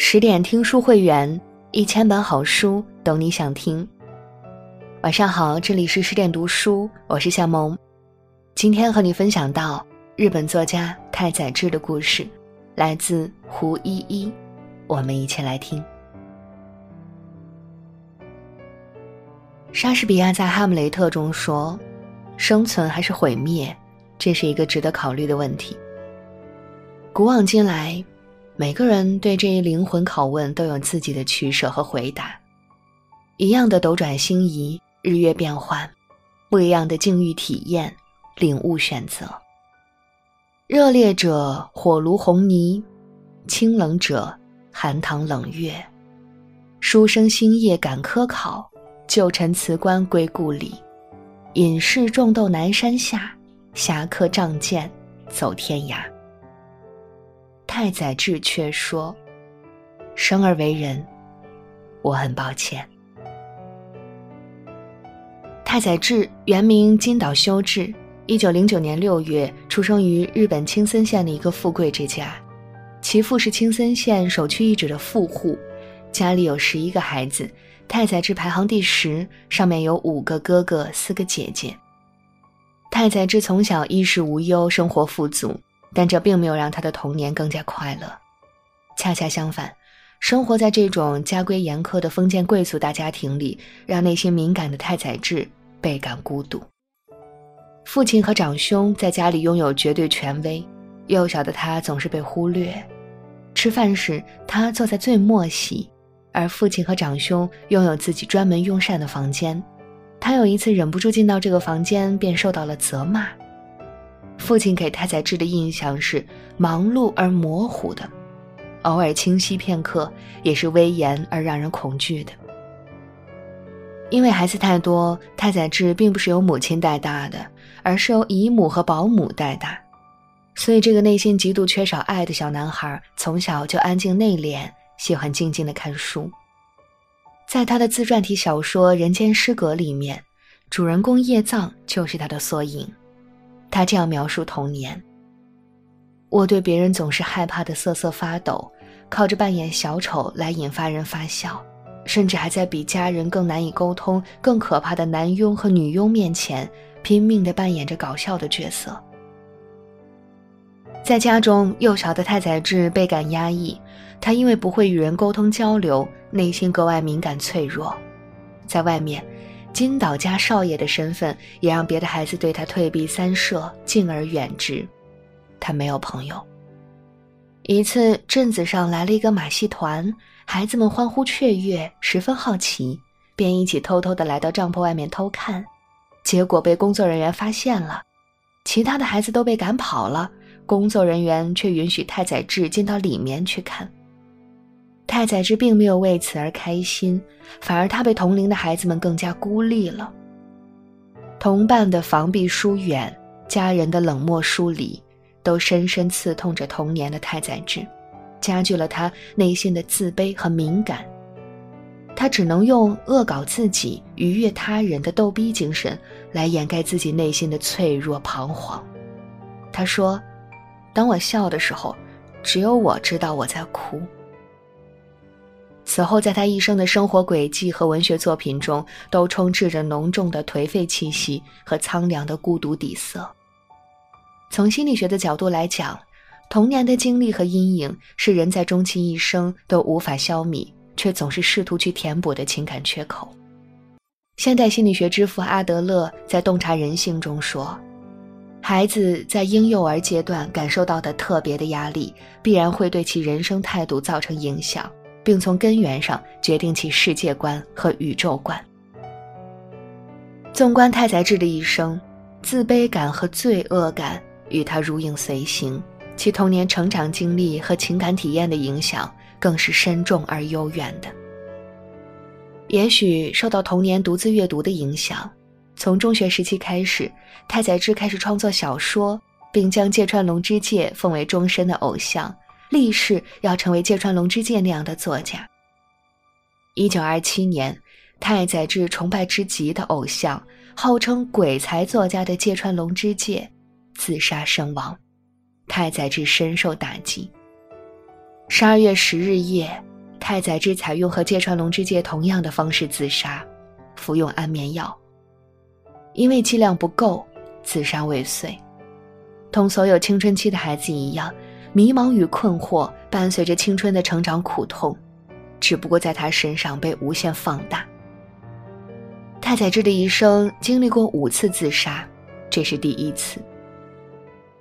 十点听书会员，一千本好书，懂你想听。晚上好，这里是十点读书，我是夏萌。今天和你分享到日本作家太宰治的故事，来自胡依依。我们一起来听。莎士比亚在《哈姆雷特》中说：“生存还是毁灭，这是一个值得考虑的问题。”古往今来。每个人对这一灵魂拷问都有自己的取舍和回答，一样的斗转星移、日月变幻，不一样的境遇体验、领悟选择。热烈者火炉红泥，清冷者寒塘冷月。书生星夜赶科考，旧臣辞官归故里。隐士种豆南山下，侠客仗剑走天涯。太宰治却说：“生而为人，我很抱歉。”太宰治原名金岛修治，一九零九年六月出生于日本青森县的一个富贵之家，其父是青森县首屈一指的富户，家里有十一个孩子，太宰治排行第十，上面有五个哥哥，四个姐姐。太宰治从小衣食无忧，生活富足。但这并没有让他的童年更加快乐，恰恰相反，生活在这种家规严苛的封建贵族大家庭里，让内心敏感的太宰治倍感孤独。父亲和长兄在家里拥有绝对权威，幼小的他总是被忽略。吃饭时，他坐在最末席，而父亲和长兄拥有自己专门用膳的房间。他有一次忍不住进到这个房间，便受到了责骂。父亲给太宰治的印象是忙碌而模糊的，偶尔清晰片刻，也是威严而让人恐惧的。因为孩子太多，太宰治并不是由母亲带大的，而是由姨母和保姆带大，所以这个内心极度缺少爱的小男孩，从小就安静内敛，喜欢静静的看书。在他的自传体小说《人间失格》里面，主人公叶藏就是他的缩影。他这样描述童年：我对别人总是害怕的瑟瑟发抖，靠着扮演小丑来引发人发笑，甚至还在比家人更难以沟通、更可怕的男佣和女佣面前拼命的扮演着搞笑的角色。在家中，幼小的太宰治倍感压抑，他因为不会与人沟通交流，内心格外敏感脆弱。在外面。金岛家少爷的身份也让别的孩子对他退避三舍，敬而远之。他没有朋友。一次，镇子上来了一个马戏团，孩子们欢呼雀跃，十分好奇，便一起偷偷的来到帐篷外面偷看。结果被工作人员发现了，其他的孩子都被赶跑了，工作人员却允许太宰治进到里面去看。太宰治并没有为此而开心，反而他被同龄的孩子们更加孤立了。同伴的防避疏远，家人的冷漠疏离，都深深刺痛着童年的太宰治，加剧了他内心的自卑和敏感。他只能用恶搞自己、愉悦他人的逗逼精神来掩盖自己内心的脆弱彷徨。他说：“当我笑的时候，只有我知道我在哭。”此后，在他一生的生活轨迹和文学作品中，都充斥着浓重的颓废气息和苍凉的孤独底色。从心理学的角度来讲，童年的经历和阴影是人在终其一生都无法消弭，却总是试图去填补的情感缺口。现代心理学之父阿德勒在《洞察人性》中说：“孩子在婴幼儿阶段感受到的特别的压力，必然会对其人生态度造成影响。”并从根源上决定其世界观和宇宙观。纵观太宰治的一生，自卑感和罪恶感与他如影随形，其童年成长经历和情感体验的影响更是深重而悠远的。也许受到童年独自阅读的影响，从中学时期开始，太宰治开始创作小说，并将芥川龙之介奉为终身的偶像。立誓要成为芥川龙之介那样的作家。一九二七年，太宰治崇拜之极的偶像，号称鬼才作家的芥川龙之介自杀身亡，太宰治深受打击。十二月十日夜，太宰治采用和芥川龙之介同样的方式自杀，服用安眠药。因为剂量不够，自杀未遂。同所有青春期的孩子一样，迷茫与困惑伴随着青春的成长苦痛，只不过在他身上被无限放大。太宰治的一生经历过五次自杀，这是第一次。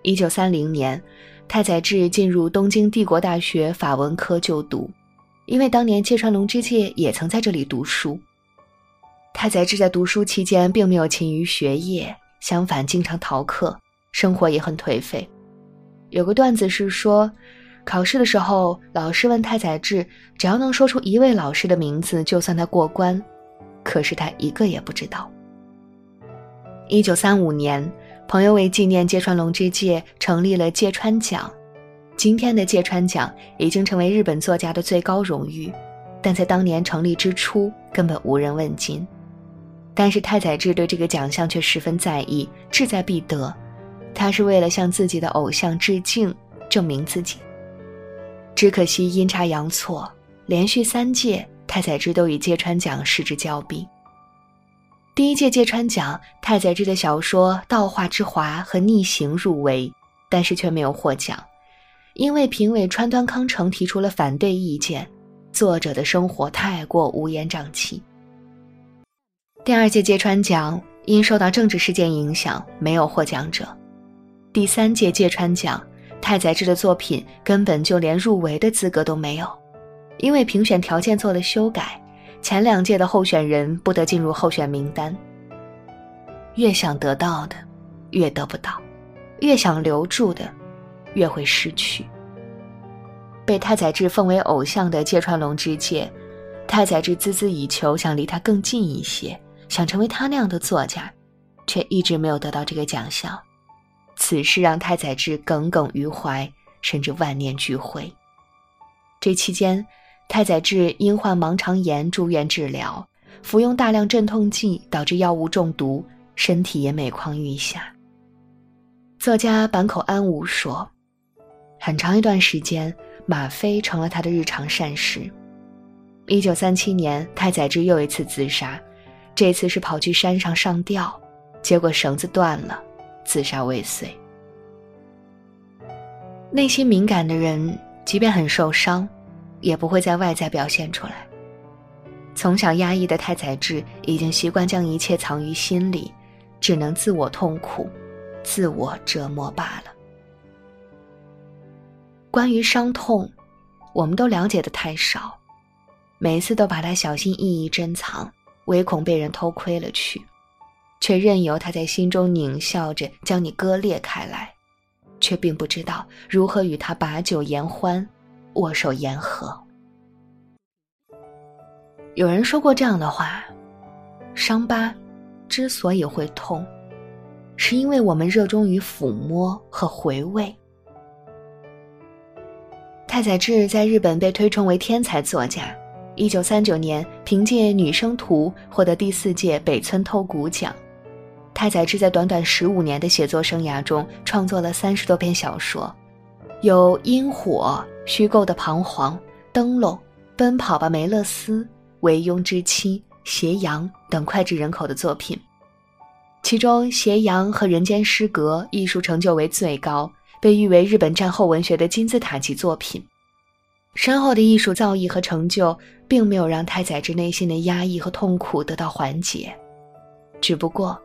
一九三零年，太宰治进入东京帝国大学法文科就读，因为当年芥川龙之介也曾在这里读书。太宰治在读书期间并没有勤于学业，相反经常逃课，生活也很颓废。有个段子是说，考试的时候，老师问太宰治，只要能说出一位老师的名字，就算他过关。可是他一个也不知道。一九三五年，朋友为纪念芥川龙之介成立了芥川奖。今天的芥川奖已经成为日本作家的最高荣誉，但在当年成立之初根本无人问津。但是太宰治对这个奖项却十分在意，志在必得。他是为了向自己的偶像致敬，证明自己。只可惜阴差阳错，连续三届。太宰治都与芥川奖失之交臂。第一届芥川奖，太宰治的小说《道化之华》和《逆行》入围，但是却没有获奖，因为评委川端康成提出了反对意见，作者的生活太过乌烟瘴气。第二届芥川奖因受到政治事件影响，没有获奖者。第三届芥川奖，太宰治的作品根本就连入围的资格都没有。因为评选条件做了修改，前两届的候选人不得进入候选名单。越想得到的，越得不到；越想留住的，越会失去。被太宰治奉为偶像的芥川龙之介，太宰治孜孜以求，想离他更近一些，想成为他那样的作家，却一直没有得到这个奖项。此事让太宰治耿耿于怀，甚至万念俱灰。这期间。太宰治因患盲肠炎住院治疗，服用大量镇痛剂，导致药物中毒，身体也每况愈下。作家坂口安吾说：“很长一段时间，吗啡成了他的日常膳食。”一九三七年，太宰治又一次自杀，这次是跑去山上上吊，结果绳子断了，自杀未遂。内心敏感的人，即便很受伤。也不会在外在表现出来。从小压抑的太宰治已经习惯将一切藏于心里，只能自我痛苦、自我折磨罢了。关于伤痛，我们都了解的太少，每一次都把它小心翼翼珍藏，唯恐被人偷窥了去，却任由他在心中狞笑着将你割裂开来，却并不知道如何与他把酒言欢。握手言和。有人说过这样的话：伤疤之所以会痛，是因为我们热衷于抚摸和回味。太宰治在日本被推崇为天才作家。一九三九年，凭借《女生图》获得第四届北村透谷奖。太宰治在短短十五年的写作生涯中，创作了三十多篇小说。有阴火、虚构的彷徨、灯笼、奔跑吧梅勒斯、唯庸之妻、斜阳等脍炙人口的作品，其中斜阳和人间失格艺术成就为最高，被誉为日本战后文学的金字塔级作品。深厚的艺术造诣和成就，并没有让太宰治内心的压抑和痛苦得到缓解，只不过，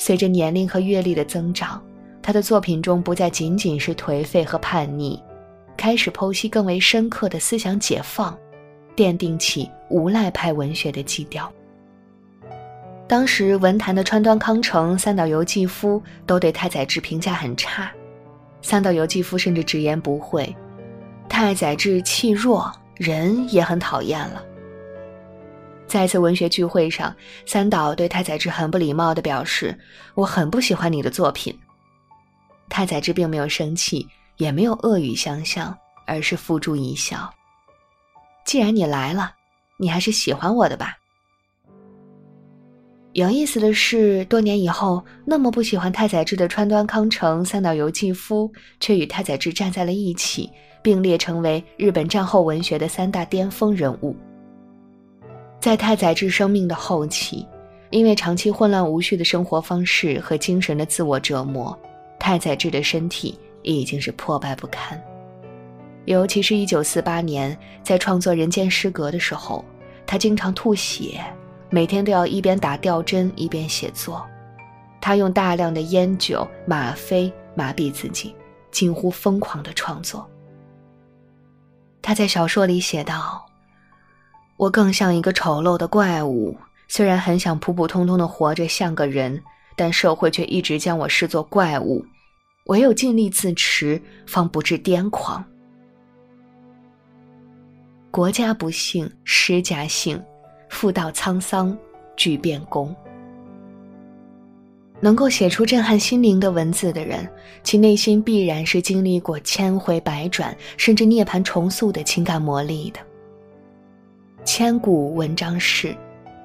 随着年龄和阅历的增长。他的作品中不再仅仅是颓废和叛逆，开始剖析更为深刻的思想解放，奠定起无赖派文学的基调。当时文坛的川端康成、三岛由纪夫都对太宰治评价很差，三岛由纪夫甚至直言不讳：“太宰治气弱，人也很讨厌了。”在一次文学聚会上，三岛对太宰治很不礼貌地表示：“我很不喜欢你的作品。”太宰治并没有生气，也没有恶语相向，而是付诸一笑。既然你来了，你还是喜欢我的吧。有意思的是，多年以后，那么不喜欢太宰治的川端康成、三岛由纪夫，却与太宰治站在了一起，并列成为日本战后文学的三大巅峰人物。在太宰治生命的后期，因为长期混乱无序的生活方式和精神的自我折磨，太宰治的身体已经是破败不堪。尤其是一九四八年，在创作《人间失格》的时候，他经常吐血，每天都要一边打吊针一边写作。他用大量的烟酒、吗啡麻痹自己，近乎疯狂的创作。他在小说里写道。我更像一个丑陋的怪物，虽然很想普普通通的活着像个人，但社会却一直将我视作怪物。唯有尽力自持，方不至癫狂。国家不幸，诗家幸，妇道沧桑，俱变功。能够写出震撼心灵的文字的人，其内心必然是经历过千回百转，甚至涅槃重塑的情感磨砺的。千古文章事，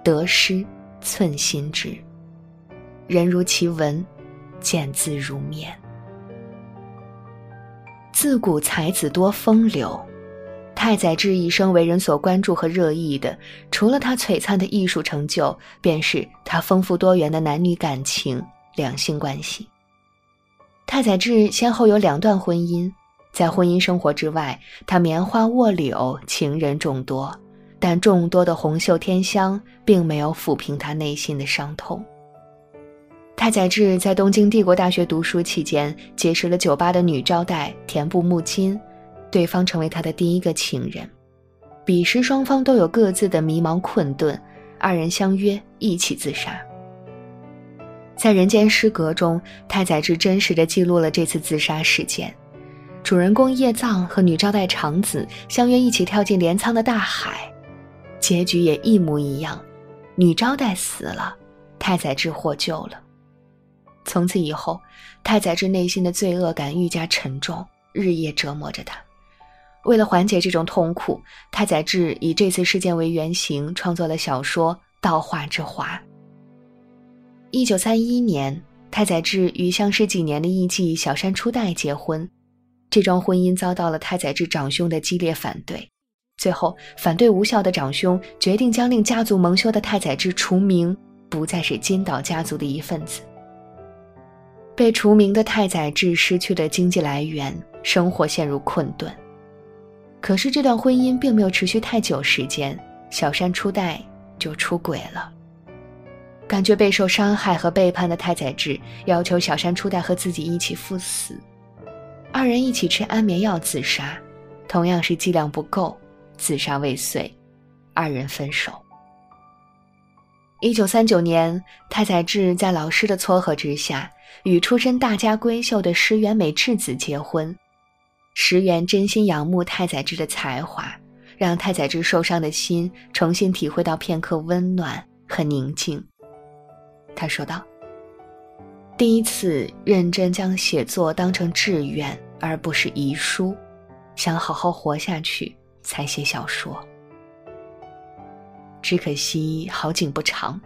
得失寸心知。人如其文，见字如面。自古才子多风流，太宰治一生为人所关注和热议的，除了他璀璨的艺术成就，便是他丰富多元的男女感情、两性关系。太宰治先后有两段婚姻，在婚姻生活之外，他棉花卧柳，情人众多。但众多的红袖添香，并没有抚平他内心的伤痛。太宰治在东京帝国大学读书期间，结识了酒吧的女招待田部木金，对方成为他的第一个情人。彼时双方都有各自的迷茫困顿，二人相约一起自杀。在《人间失格》中，太宰治真实的记录了这次自杀事件。主人公叶藏和女招待长子相约一起跳进镰仓的大海。结局也一模一样，女招待死了，太宰治获救了。从此以后，太宰治内心的罪恶感愈加沉重，日夜折磨着他。为了缓解这种痛苦，太宰治以这次事件为原型，创作了小说《道化之华》。一九三一年，太宰治与相识几年的艺妓小山初代结婚，这桩婚姻遭到了太宰治长兄的激烈反对。最后，反对无效的长兄决定将令家族蒙羞的太宰治除名，不再是金岛家族的一份子。被除名的太宰治失去了经济来源，生活陷入困顿。可是这段婚姻并没有持续太久时间，小山初代就出轨了。感觉备受伤害和背叛的太宰治要求小山初代和自己一起赴死，二人一起吃安眠药自杀，同样是剂量不够。自杀未遂，二人分手。一九三九年，太宰治在老师的撮合之下，与出身大家闺秀的石原美智子结婚。石原真心仰慕太宰治的才华，让太宰治受伤的心重新体会到片刻温暖和宁静。他说道：“第一次认真将写作当成志愿，而不是遗书，想好好活下去。”才写小说，只可惜好景不长。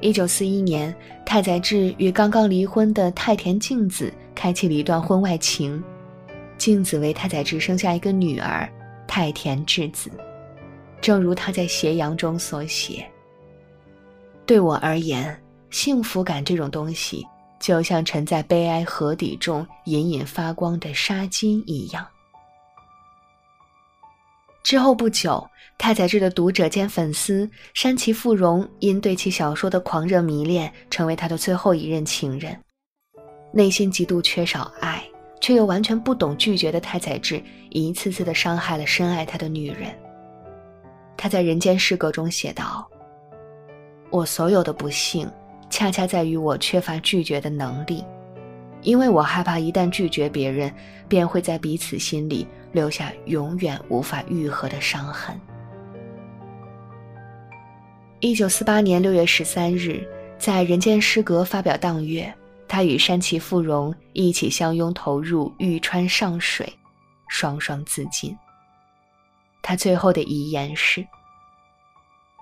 一九四一年，太宰治与刚刚离婚的太田静子开启了一段婚外情，静子为太宰治生下一个女儿太田智子。正如他在《斜阳》中所写：“对我而言，幸福感这种东西，就像沉在悲哀河底中隐隐发光的纱巾一样。”之后不久，太宰治的读者兼粉丝山崎富荣因对其小说的狂热迷恋，成为他的最后一任情人。内心极度缺少爱，却又完全不懂拒绝的太宰治，一次次的伤害了深爱他的女人。他在《人间失格》中写道：“我所有的不幸，恰恰在于我缺乏拒绝的能力。”因为我害怕，一旦拒绝别人，便会在彼此心里留下永远无法愈合的伤痕。一九四八年六月十三日，在《人间失格》发表当月，他与山崎富荣一起相拥投入玉川上水，双双自尽。他最后的遗言是：“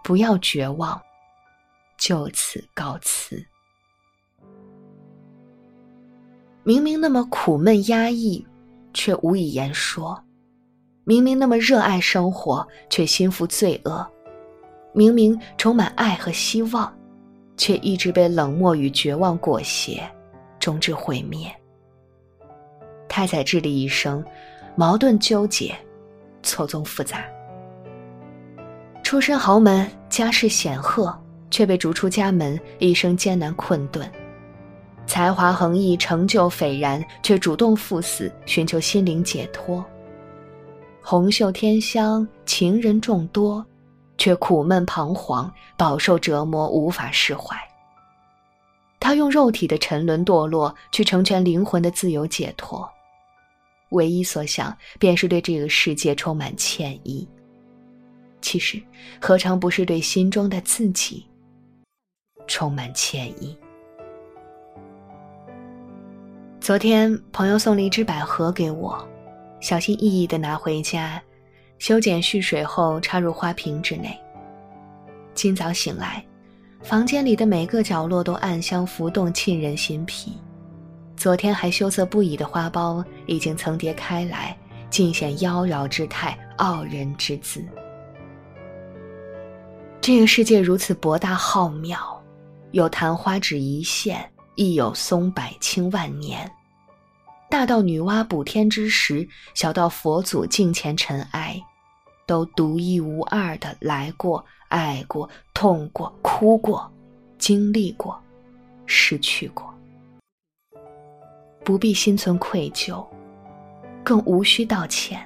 不要绝望，就此告辞。”明明那么苦闷压抑，却无以言说，明明那么热爱生活，却心负罪恶；明明充满爱和希望，却一直被冷漠与绝望裹挟，终至毁灭。太宰治的一生，矛盾纠结，错综复杂。出身豪门，家世显赫，却被逐出家门，一生艰难困顿；才华横溢，成就斐然，却主动赴死，寻求心灵解脱。红袖添香，情人众多，却苦闷彷徨，饱受折磨，无法释怀。他用肉体的沉沦堕落，去成全灵魂的自由解脱，唯一所想便是对这个世界充满歉意。其实，何尝不是对心中的自己充满歉意？昨天，朋友送了一只百合给我。小心翼翼地拿回家，修剪蓄水后插入花瓶之内。今早醒来，房间里的每个角落都暗香浮动，沁人心脾。昨天还羞涩不已的花苞已经层叠开来，尽显妖娆之态，傲人之姿。这个世界如此博大浩渺，有昙花指一现，亦有松柏清万年。大到女娲补天之时，小到佛祖镜前尘埃，都独一无二的来过、爱过、痛过、哭过、经历过、失去过，不必心存愧疚，更无需道歉。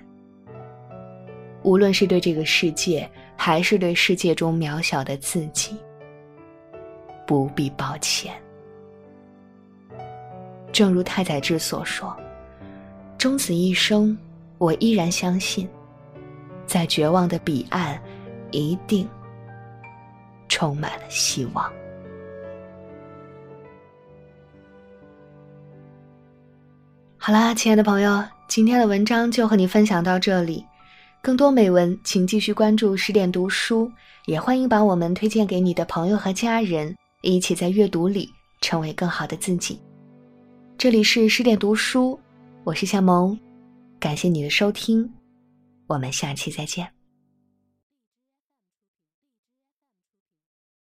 无论是对这个世界，还是对世界中渺小的自己，不必抱歉。正如太宰治所说：“终此一生，我依然相信，在绝望的彼岸，一定充满了希望。”好啦，亲爱的朋友，今天的文章就和你分享到这里。更多美文，请继续关注十点读书，也欢迎把我们推荐给你的朋友和家人，一起在阅读里成为更好的自己。这里是十点读书，我是夏萌，感谢你的收听，我们下期再见。